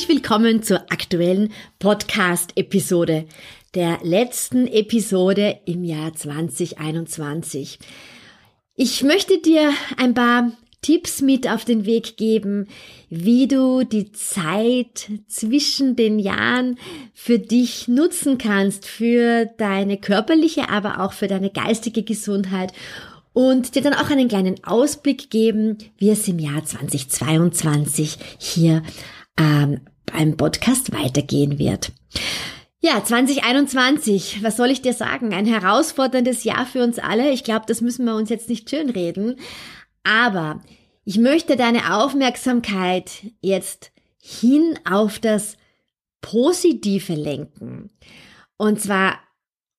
Herzlich willkommen zur aktuellen Podcast-Episode, der letzten Episode im Jahr 2021. Ich möchte dir ein paar Tipps mit auf den Weg geben, wie du die Zeit zwischen den Jahren für dich nutzen kannst, für deine körperliche, aber auch für deine geistige Gesundheit und dir dann auch einen kleinen Ausblick geben, wie es im Jahr 2022 hier ähm, beim Podcast weitergehen wird. Ja, 2021, was soll ich dir sagen? Ein herausforderndes Jahr für uns alle. Ich glaube, das müssen wir uns jetzt nicht schönreden. Aber ich möchte deine Aufmerksamkeit jetzt hin auf das Positive lenken. Und zwar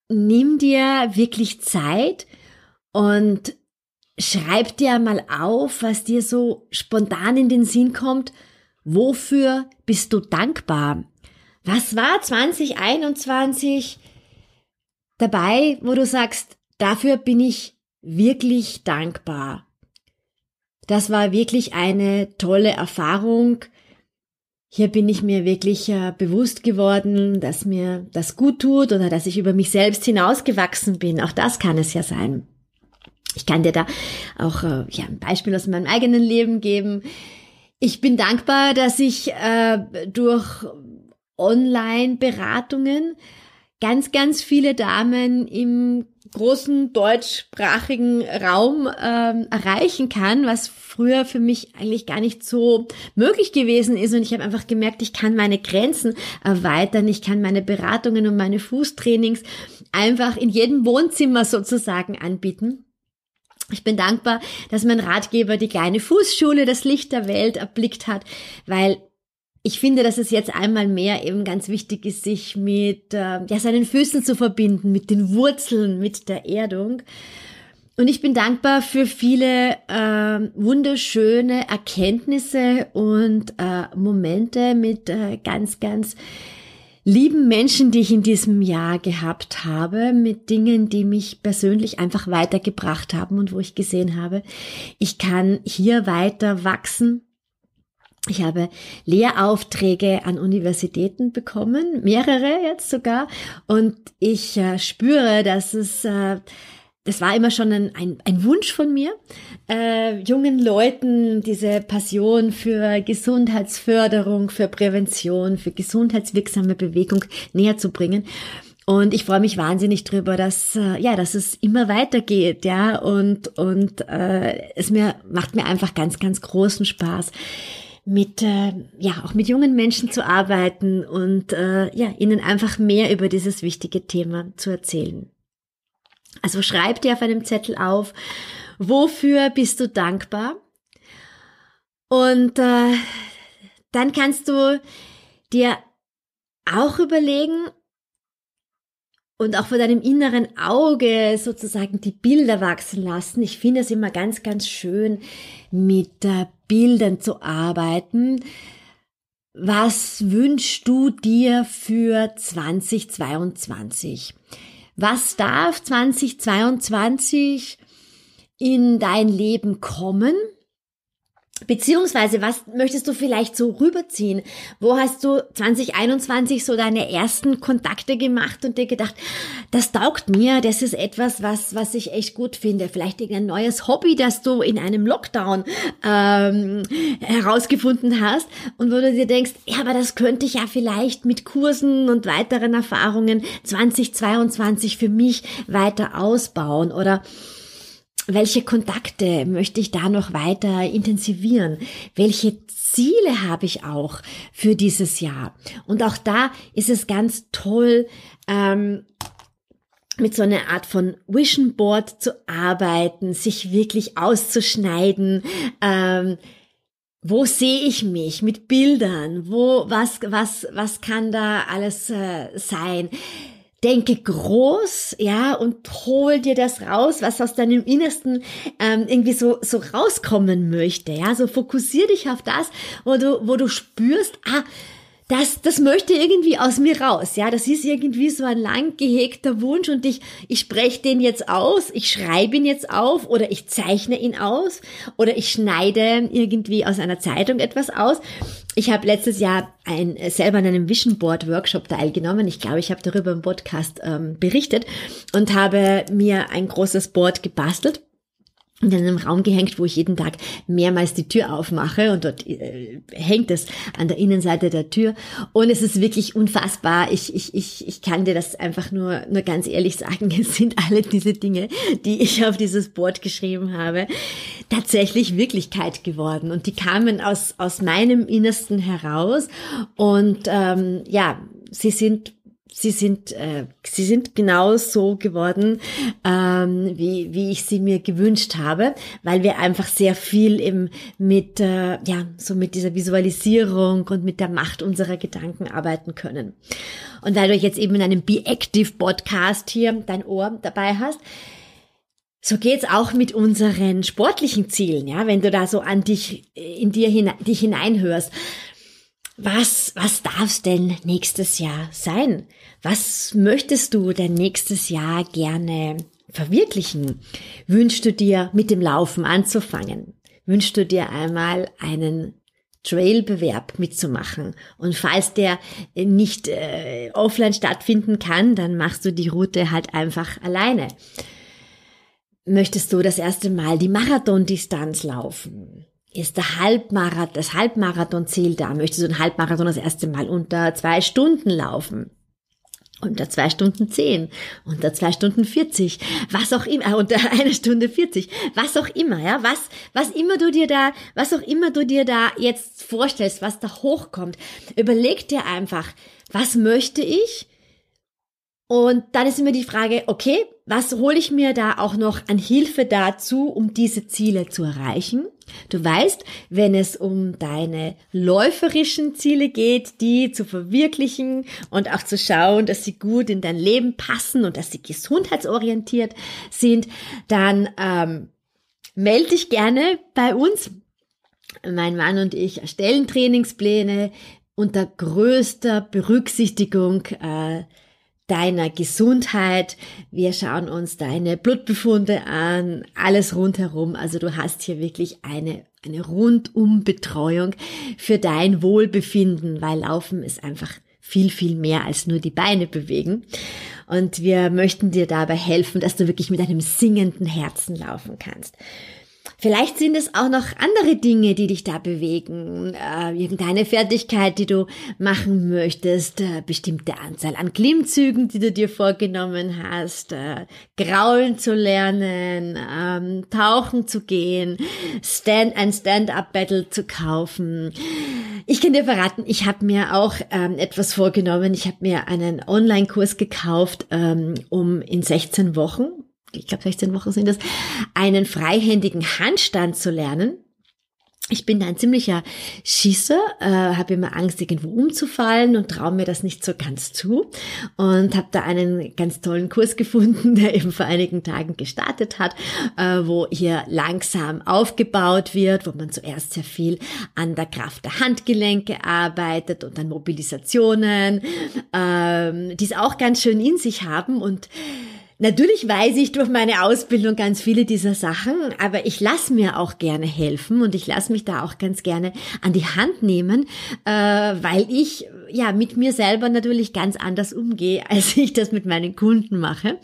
nimm dir wirklich Zeit und schreib dir mal auf, was dir so spontan in den Sinn kommt. Wofür bist du dankbar? Was war 2021 dabei, wo du sagst, dafür bin ich wirklich dankbar? Das war wirklich eine tolle Erfahrung. Hier bin ich mir wirklich äh, bewusst geworden, dass mir das gut tut oder dass ich über mich selbst hinausgewachsen bin. Auch das kann es ja sein. Ich kann dir da auch äh, ja, ein Beispiel aus meinem eigenen Leben geben. Ich bin dankbar, dass ich äh, durch Online-Beratungen ganz, ganz viele Damen im großen deutschsprachigen Raum ähm, erreichen kann, was früher für mich eigentlich gar nicht so möglich gewesen ist. Und ich habe einfach gemerkt, ich kann meine Grenzen erweitern, ich kann meine Beratungen und meine Fußtrainings einfach in jedem Wohnzimmer sozusagen anbieten. Ich bin dankbar, dass mein Ratgeber die kleine Fußschule, das Licht der Welt erblickt hat, weil ich finde, dass es jetzt einmal mehr eben ganz wichtig ist, sich mit äh, ja, seinen Füßen zu verbinden, mit den Wurzeln, mit der Erdung. Und ich bin dankbar für viele äh, wunderschöne Erkenntnisse und äh, Momente mit äh, ganz, ganz lieben Menschen, die ich in diesem Jahr gehabt habe, mit Dingen, die mich persönlich einfach weitergebracht haben und wo ich gesehen habe, ich kann hier weiter wachsen. Ich habe Lehraufträge an Universitäten bekommen, mehrere jetzt sogar, und ich äh, spüre, dass es, äh, das war immer schon ein, ein, ein Wunsch von mir, äh, jungen Leuten diese Passion für Gesundheitsförderung, für Prävention, für gesundheitswirksame Bewegung näher zu bringen. Und ich freue mich wahnsinnig drüber, dass äh, ja, dass es immer weitergeht, ja, und und äh, es mir macht mir einfach ganz ganz großen Spaß mit äh, ja auch mit jungen Menschen zu arbeiten und äh, ja ihnen einfach mehr über dieses wichtige Thema zu erzählen. Also schreib dir auf einem Zettel auf, wofür bist du dankbar? Und äh, dann kannst du dir auch überlegen, und auch vor deinem inneren Auge sozusagen die Bilder wachsen lassen. Ich finde es immer ganz, ganz schön, mit äh, Bildern zu arbeiten. Was wünschst du dir für 2022? Was darf 2022 in dein Leben kommen? Beziehungsweise, was möchtest du vielleicht so rüberziehen? Wo hast du 2021 so deine ersten Kontakte gemacht und dir gedacht, das taugt mir, das ist etwas, was, was ich echt gut finde. Vielleicht irgendein neues Hobby, das du in einem Lockdown ähm, herausgefunden hast und wo du dir denkst, ja, aber das könnte ich ja vielleicht mit Kursen und weiteren Erfahrungen 2022 für mich weiter ausbauen oder welche Kontakte möchte ich da noch weiter intensivieren? Welche Ziele habe ich auch für dieses Jahr? Und auch da ist es ganz toll, ähm, mit so einer Art von Vision Board zu arbeiten, sich wirklich auszuschneiden, ähm, wo sehe ich mich mit Bildern? Wo, was, was, was kann da alles äh, sein? Denke groß, ja, und hol dir das raus, was aus deinem Innersten ähm, irgendwie so so rauskommen möchte, ja. So fokussier dich auf das, wo du wo du spürst, ah, das, das möchte irgendwie aus mir raus. Ja, das ist irgendwie so ein lang gehegter Wunsch und ich, ich spreche den jetzt aus, ich schreibe ihn jetzt auf oder ich zeichne ihn aus oder ich schneide irgendwie aus einer Zeitung etwas aus. Ich habe letztes Jahr ein, selber an einem Vision Board Workshop teilgenommen. Ich glaube, ich habe darüber im Podcast ähm, berichtet und habe mir ein großes Board gebastelt in einem Raum gehängt, wo ich jeden Tag mehrmals die Tür aufmache und dort äh, hängt es an der Innenseite der Tür. Und es ist wirklich unfassbar. Ich, ich, ich, ich kann dir das einfach nur, nur ganz ehrlich sagen, es sind alle diese Dinge, die ich auf dieses Board geschrieben habe, tatsächlich Wirklichkeit geworden. Und die kamen aus, aus meinem Innersten heraus. Und ähm, ja, sie sind sie sind, äh, sie sind genau so geworden, ähm, wie, wie ich sie mir gewünscht habe, weil wir einfach sehr viel im, mit, äh, ja, so mit dieser Visualisierung und mit der Macht unserer Gedanken arbeiten können. Und weil du jetzt eben in einem Be Active Podcast hier dein Ohr dabei hast, so geht's auch mit unseren sportlichen Zielen, ja, wenn du da so an dich, in dir hinein, dich hineinhörst. Was, was darf's denn nächstes Jahr sein? Was möchtest du denn nächstes Jahr gerne verwirklichen? Wünschst du dir mit dem Laufen anzufangen? Wünschst du dir einmal einen Trailbewerb mitzumachen. Und falls der nicht äh, offline stattfinden kann, dann machst du die Route halt einfach alleine. Möchtest du das erste Mal die Marathondistanz laufen? Ist der Halbmarathon, das Halbmarathon-Ziel da? Möchtest du den Halbmarathon das erste Mal unter zwei Stunden laufen? unter zwei Stunden zehn, unter zwei Stunden vierzig, was auch immer, unter eine Stunde vierzig, was auch immer, ja, was, was immer du dir da, was auch immer du dir da jetzt vorstellst, was da hochkommt, überleg dir einfach, was möchte ich? Und dann ist immer die Frage, okay, was hole ich mir da auch noch an Hilfe dazu, um diese Ziele zu erreichen? Du weißt, wenn es um deine läuferischen Ziele geht, die zu verwirklichen und auch zu schauen, dass sie gut in dein Leben passen und dass sie gesundheitsorientiert sind, dann ähm, melde dich gerne bei uns. Mein Mann und ich erstellen Trainingspläne unter größter Berücksichtigung äh, deiner Gesundheit. Wir schauen uns deine Blutbefunde an, alles rundherum. Also du hast hier wirklich eine, eine Rundumbetreuung für dein Wohlbefinden, weil Laufen ist einfach viel, viel mehr als nur die Beine bewegen. Und wir möchten dir dabei helfen, dass du wirklich mit einem singenden Herzen laufen kannst. Vielleicht sind es auch noch andere Dinge, die dich da bewegen. Äh, irgendeine Fertigkeit, die du machen möchtest, äh, bestimmte Anzahl an Klimmzügen, die du dir vorgenommen hast, äh, graulen zu lernen, ähm, tauchen zu gehen, Stand ein Stand-up-Battle zu kaufen. Ich kann dir verraten, ich habe mir auch ähm, etwas vorgenommen. Ich habe mir einen Online-Kurs gekauft, ähm, um in 16 Wochen ich glaube 16 Wochen sind das, einen freihändigen Handstand zu lernen. Ich bin da ein ziemlicher Schießer, äh, habe immer Angst, irgendwo umzufallen und traue mir das nicht so ganz zu. Und habe da einen ganz tollen Kurs gefunden, der eben vor einigen Tagen gestartet hat, äh, wo hier langsam aufgebaut wird, wo man zuerst sehr viel an der Kraft der Handgelenke arbeitet und an Mobilisationen, äh, die es auch ganz schön in sich haben und Natürlich weiß ich durch meine Ausbildung ganz viele dieser Sachen, aber ich lasse mir auch gerne helfen und ich lasse mich da auch ganz gerne an die Hand nehmen, äh, weil ich ja mit mir selber natürlich ganz anders umgehe, als ich das mit meinen Kunden mache.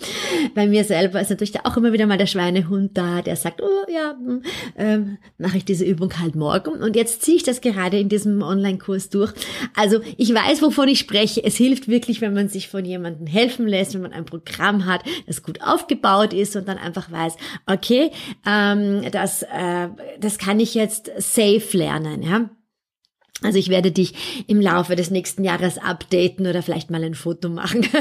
Bei mir selber ist natürlich auch immer wieder mal der Schweinehund da, der sagt, oh ja, äh, mache ich diese Übung halt morgen. Und jetzt ziehe ich das gerade in diesem Online-Kurs durch. Also ich weiß, wovon ich spreche. Es hilft wirklich, wenn man sich von jemandem helfen lässt, wenn man ein Programm hat, das gut aufgebaut ist und dann einfach weiß, okay, ähm, das, äh, das kann ich jetzt safe lernen, ja. Also ich werde dich im Laufe des nächsten Jahres updaten oder vielleicht mal ein Foto machen.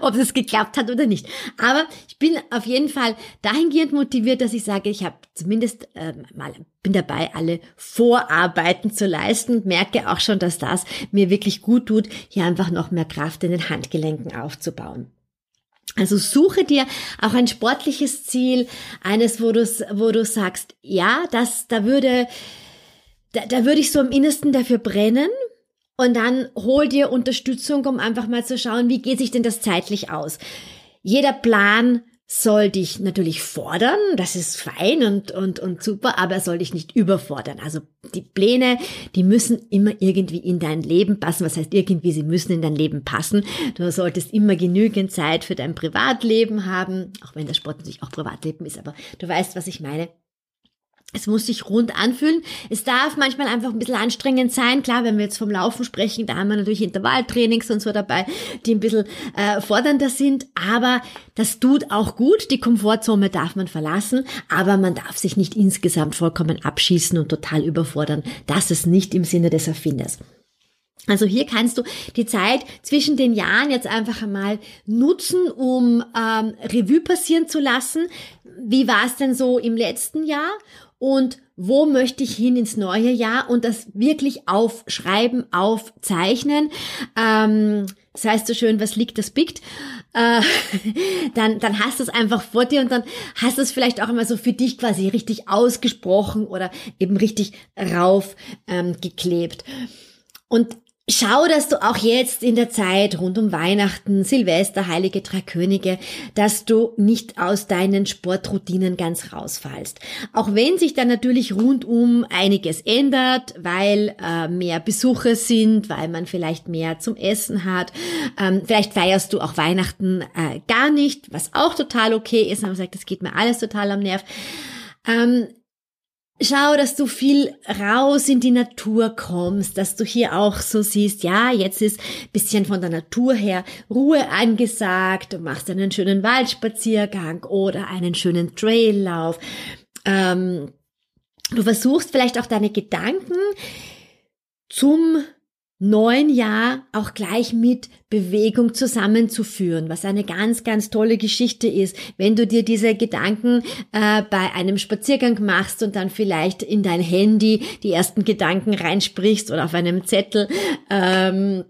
ob es geklappt hat oder nicht. Aber ich bin auf jeden Fall dahingehend motiviert, dass ich sage, ich habe zumindest äh, mal bin dabei, alle Vorarbeiten zu leisten und merke auch schon, dass das mir wirklich gut tut, hier einfach noch mehr Kraft in den Handgelenken aufzubauen. Also suche dir auch ein sportliches Ziel, eines, wo du, wo du sagst, ja, das, da würde, da, da würde ich so im Innersten dafür brennen. Und dann hol dir Unterstützung, um einfach mal zu schauen, wie geht sich denn das zeitlich aus. Jeder Plan soll dich natürlich fordern, das ist fein und, und, und super, aber er soll dich nicht überfordern. Also die Pläne, die müssen immer irgendwie in dein Leben passen. Was heißt irgendwie, sie müssen in dein Leben passen. Du solltest immer genügend Zeit für dein Privatleben haben, auch wenn der Sport natürlich auch Privatleben ist, aber du weißt, was ich meine. Es muss sich rund anfühlen. Es darf manchmal einfach ein bisschen anstrengend sein. Klar, wenn wir jetzt vom Laufen sprechen, da haben wir natürlich Intervalltrainings und so dabei, die ein bisschen äh, fordernder sind. Aber das tut auch gut. Die Komfortzone darf man verlassen. Aber man darf sich nicht insgesamt vollkommen abschießen und total überfordern. Das ist nicht im Sinne des Erfinders. Also hier kannst du die Zeit zwischen den Jahren jetzt einfach einmal nutzen, um ähm, Revue passieren zu lassen. Wie war es denn so im letzten Jahr? Und wo möchte ich hin ins neue Jahr und das wirklich aufschreiben, aufzeichnen. Ähm, das heißt so schön, was liegt, das biegt. Äh, dann, dann hast du es einfach vor dir und dann hast du es vielleicht auch immer so für dich quasi richtig ausgesprochen oder eben richtig rauf ähm, geklebt. Und Schau, dass du auch jetzt in der Zeit rund um Weihnachten, Silvester, Heilige Drei Könige, dass du nicht aus deinen Sportroutinen ganz rausfallst. Auch wenn sich dann natürlich rundum einiges ändert, weil äh, mehr Besucher sind, weil man vielleicht mehr zum Essen hat. Ähm, vielleicht feierst du auch Weihnachten äh, gar nicht, was auch total okay ist. Man sagt, das geht mir alles total am Nerv. Ähm, Schau, dass du viel raus in die Natur kommst, dass du hier auch so siehst, ja, jetzt ist bisschen von der Natur her Ruhe angesagt, du machst einen schönen Waldspaziergang oder einen schönen Traillauf. Ähm, du versuchst vielleicht auch deine Gedanken zum neuen Jahr auch gleich mit Bewegung zusammenzuführen, was eine ganz, ganz tolle Geschichte ist, wenn du dir diese Gedanken äh, bei einem Spaziergang machst und dann vielleicht in dein Handy die ersten Gedanken reinsprichst oder auf einem Zettel. Ähm,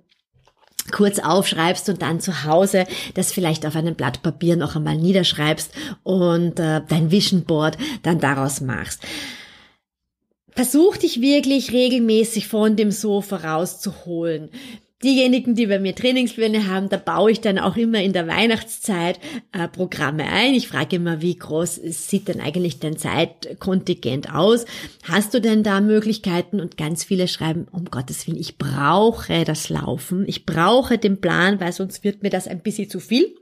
kurz aufschreibst und dann zu Hause das vielleicht auf einem Blatt Papier noch einmal niederschreibst und äh, dein Vision Board dann daraus machst. Versuch dich wirklich regelmäßig von dem Sofa rauszuholen. Diejenigen, die bei mir Trainingspläne haben, da baue ich dann auch immer in der Weihnachtszeit äh, Programme ein. Ich frage immer, wie groß sieht denn eigentlich dein Zeitkontingent aus? Hast du denn da Möglichkeiten? Und ganz viele schreiben, um Gottes Willen, ich brauche das Laufen, ich brauche den Plan, weil sonst wird mir das ein bisschen zu viel.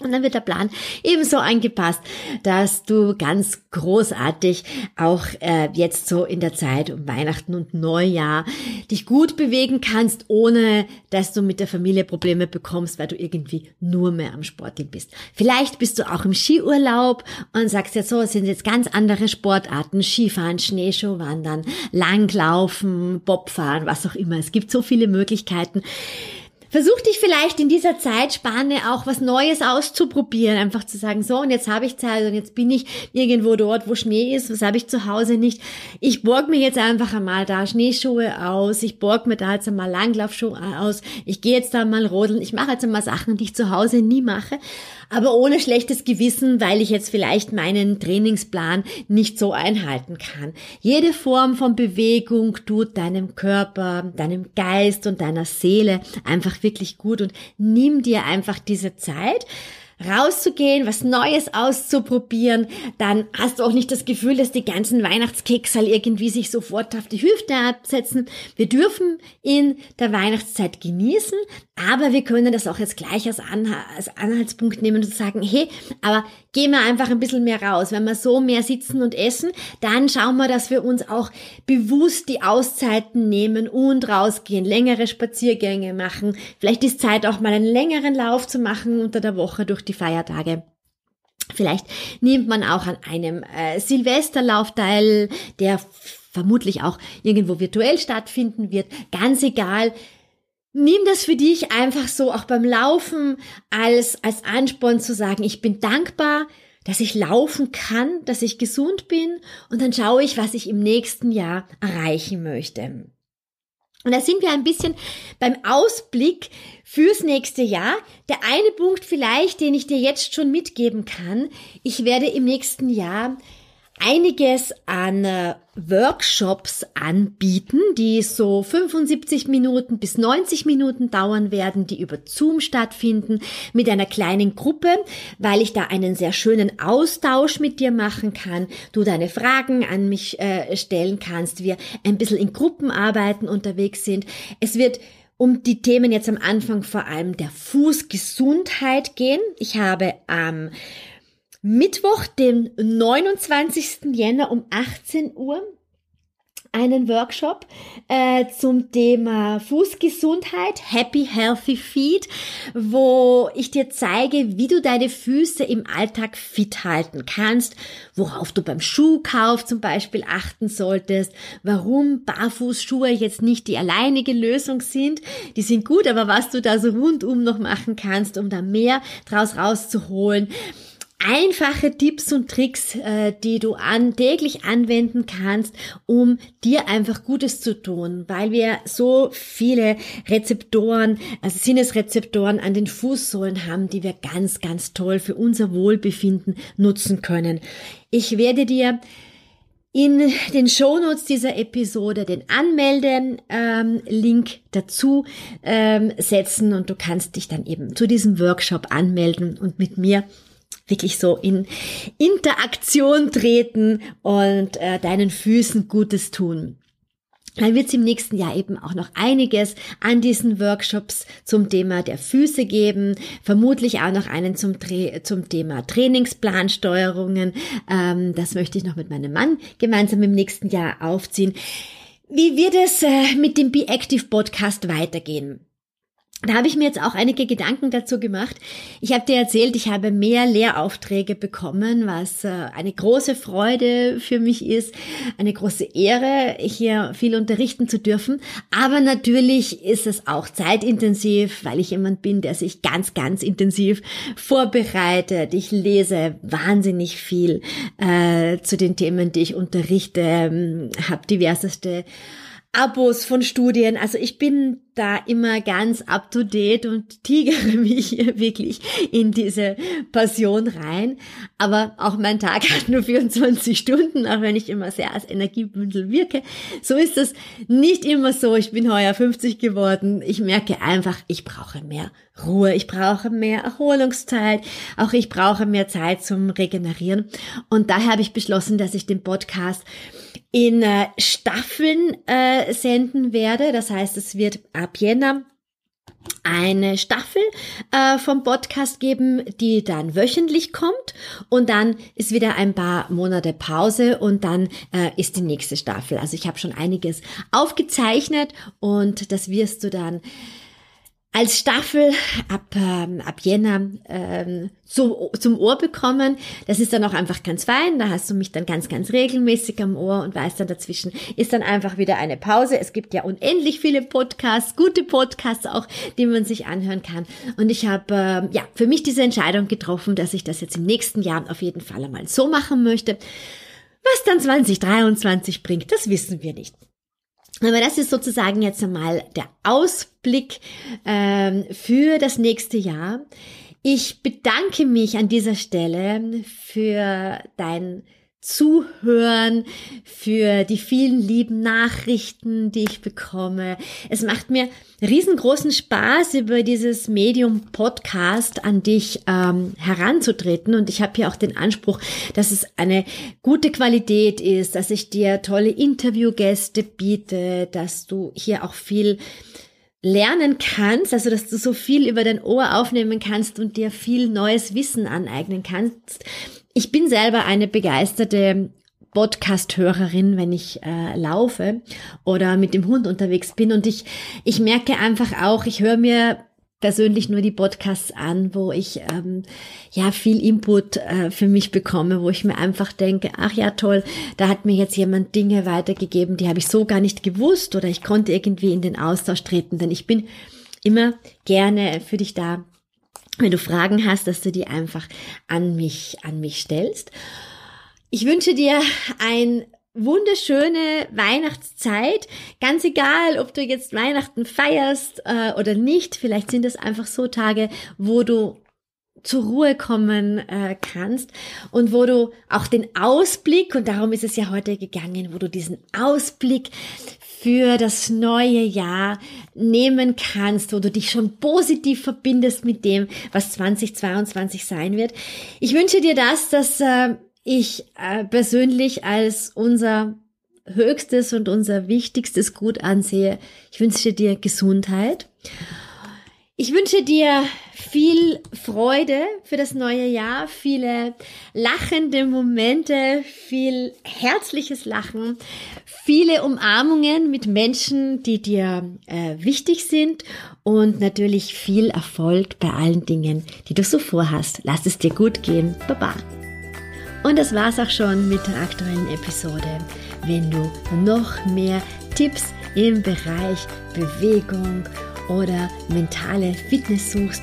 Und dann wird der Plan ebenso angepasst, dass du ganz großartig auch äh, jetzt so in der Zeit um Weihnachten und Neujahr dich gut bewegen kannst, ohne dass du mit der Familie Probleme bekommst, weil du irgendwie nur mehr am Sporteln bist. Vielleicht bist du auch im Skiurlaub und sagst jetzt so, es sind jetzt ganz andere Sportarten, Skifahren, Schneeschuhwandern, Langlaufen, Bobfahren, was auch immer. Es gibt so viele Möglichkeiten. Versuch dich vielleicht in dieser Zeitspanne auch was Neues auszuprobieren, einfach zu sagen, so und jetzt habe ich Zeit und jetzt bin ich irgendwo dort, wo Schnee ist, was habe ich zu Hause nicht. Ich borg mir jetzt einfach einmal da Schneeschuhe aus, ich borg mir da jetzt einmal Langlaufschuhe aus, ich gehe jetzt da mal rodeln, ich mache jetzt einmal Sachen, die ich zu Hause nie mache. Aber ohne schlechtes Gewissen, weil ich jetzt vielleicht meinen Trainingsplan nicht so einhalten kann. Jede Form von Bewegung tut deinem Körper, deinem Geist und deiner Seele einfach wirklich gut und nimm dir einfach diese Zeit, rauszugehen, was Neues auszuprobieren, dann hast du auch nicht das Gefühl, dass die ganzen Weihnachtskekse irgendwie sich sofort auf die Hüfte absetzen. Wir dürfen in der Weihnachtszeit genießen, aber wir können das auch jetzt gleich als, Anhaltspunkt nehmen und sagen, hey, aber gehen wir einfach ein bisschen mehr raus. Wenn wir so mehr sitzen und essen, dann schauen wir, dass wir uns auch bewusst die Auszeiten nehmen und rausgehen, längere Spaziergänge machen. Vielleicht ist Zeit auch mal einen längeren Lauf zu machen unter der Woche durch die Feiertage. Vielleicht nimmt man auch an einem äh, Silvesterlauf teil, der vermutlich auch irgendwo virtuell stattfinden wird. Ganz egal, Nimm das für dich einfach so auch beim Laufen als, als Ansporn zu sagen, ich bin dankbar, dass ich laufen kann, dass ich gesund bin und dann schaue ich, was ich im nächsten Jahr erreichen möchte. Und da sind wir ein bisschen beim Ausblick fürs nächste Jahr. Der eine Punkt vielleicht, den ich dir jetzt schon mitgeben kann, ich werde im nächsten Jahr einiges an äh, Workshops anbieten, die so 75 Minuten bis 90 Minuten dauern werden, die über Zoom stattfinden, mit einer kleinen Gruppe, weil ich da einen sehr schönen Austausch mit dir machen kann, du deine Fragen an mich äh, stellen kannst, wir ein bisschen in Gruppenarbeiten unterwegs sind. Es wird um die Themen jetzt am Anfang vor allem der Fußgesundheit gehen. Ich habe am ähm, Mittwoch, den 29. Jänner um 18 Uhr einen Workshop äh, zum Thema Fußgesundheit, Happy Healthy Feet, wo ich dir zeige, wie du deine Füße im Alltag fit halten kannst, worauf du beim Schuhkauf zum Beispiel achten solltest, warum Barfußschuhe jetzt nicht die alleinige Lösung sind. Die sind gut, aber was du da so rundum noch machen kannst, um da mehr draus rauszuholen einfache Tipps und Tricks, äh, die du an, täglich anwenden kannst, um dir einfach Gutes zu tun, weil wir so viele Rezeptoren, also Sinnesrezeptoren an den Fußsohlen haben, die wir ganz, ganz toll für unser Wohlbefinden nutzen können. Ich werde dir in den Shownotes dieser Episode den Anmelde-Link ähm, dazu ähm, setzen und du kannst dich dann eben zu diesem Workshop anmelden und mit mir wirklich so in Interaktion treten und äh, deinen Füßen Gutes tun. Dann wird es im nächsten Jahr eben auch noch einiges an diesen Workshops zum Thema der Füße geben, vermutlich auch noch einen zum, zum Thema Trainingsplansteuerungen. Ähm, das möchte ich noch mit meinem Mann gemeinsam im nächsten Jahr aufziehen. Wie wird es äh, mit dem Be Active Podcast weitergehen? Da habe ich mir jetzt auch einige Gedanken dazu gemacht. Ich habe dir erzählt, ich habe mehr Lehraufträge bekommen, was äh, eine große Freude für mich ist, eine große Ehre, hier viel unterrichten zu dürfen. Aber natürlich ist es auch zeitintensiv, weil ich jemand bin, der sich ganz, ganz intensiv vorbereitet. Ich lese wahnsinnig viel äh, zu den Themen, die ich unterrichte, ähm, habe diverseste Abos von Studien. Also ich bin da immer ganz up to date und tigere mich wirklich in diese Passion rein. Aber auch mein Tag hat nur 24 Stunden, auch wenn ich immer sehr als Energiebündel wirke. So ist es nicht immer so. Ich bin heuer 50 geworden. Ich merke einfach, ich brauche mehr Ruhe. Ich brauche mehr Erholungszeit. Auch ich brauche mehr Zeit zum Regenerieren. Und daher habe ich beschlossen, dass ich den Podcast in äh, Staffeln äh, senden werde. Das heißt, es wird ab Jänner eine Staffel äh, vom Podcast geben, die dann wöchentlich kommt und dann ist wieder ein paar Monate Pause und dann äh, ist die nächste Staffel. Also ich habe schon einiges aufgezeichnet und das wirst du dann als Staffel ab, ähm, ab Jänner ähm, zu, zum Ohr bekommen. Das ist dann auch einfach ganz fein. Da hast du mich dann ganz, ganz regelmäßig am Ohr und weißt dann dazwischen ist dann einfach wieder eine Pause. Es gibt ja unendlich viele Podcasts, gute Podcasts auch, die man sich anhören kann. Und ich habe ähm, ja für mich diese Entscheidung getroffen, dass ich das jetzt im nächsten Jahr auf jeden Fall einmal so machen möchte. Was dann 2023 bringt, das wissen wir nicht. Aber das ist sozusagen jetzt einmal der Ausblick ähm, für das nächste Jahr. Ich bedanke mich an dieser Stelle für dein Zuhören, für die vielen lieben Nachrichten, die ich bekomme. Es macht mir riesengroßen Spaß, über dieses Medium Podcast an dich ähm, heranzutreten. Und ich habe hier auch den Anspruch, dass es eine gute Qualität ist, dass ich dir tolle Interviewgäste biete, dass du hier auch viel lernen kannst, also dass du so viel über dein Ohr aufnehmen kannst und dir viel neues Wissen aneignen kannst. Ich bin selber eine begeisterte Podcast-Hörerin, wenn ich äh, laufe oder mit dem Hund unterwegs bin. Und ich, ich merke einfach auch, ich höre mir persönlich nur die Podcasts an, wo ich ähm, ja viel Input äh, für mich bekomme, wo ich mir einfach denke, ach ja toll, da hat mir jetzt jemand Dinge weitergegeben, die habe ich so gar nicht gewusst oder ich konnte irgendwie in den Austausch treten, denn ich bin immer gerne für dich da, wenn du Fragen hast, dass du die einfach an mich, an mich stellst. Ich wünsche dir ein wunderschöne Weihnachtszeit. Ganz egal, ob du jetzt Weihnachten feierst äh, oder nicht. Vielleicht sind es einfach so Tage, wo du zur Ruhe kommen äh, kannst und wo du auch den Ausblick, und darum ist es ja heute gegangen, wo du diesen Ausblick für das neue Jahr nehmen kannst, wo du dich schon positiv verbindest mit dem, was 2022 sein wird. Ich wünsche dir das, dass äh, ich äh, persönlich als unser höchstes und unser wichtigstes Gut ansehe. Ich wünsche dir Gesundheit. Ich wünsche dir viel Freude für das neue Jahr, viele lachende Momente, viel herzliches Lachen, viele Umarmungen mit Menschen, die dir äh, wichtig sind und natürlich viel Erfolg bei allen Dingen, die du so vorhast. Lass es dir gut gehen. Baba. Und das war's auch schon mit der aktuellen Episode. Wenn du noch mehr Tipps im Bereich Bewegung oder mentale Fitness suchst,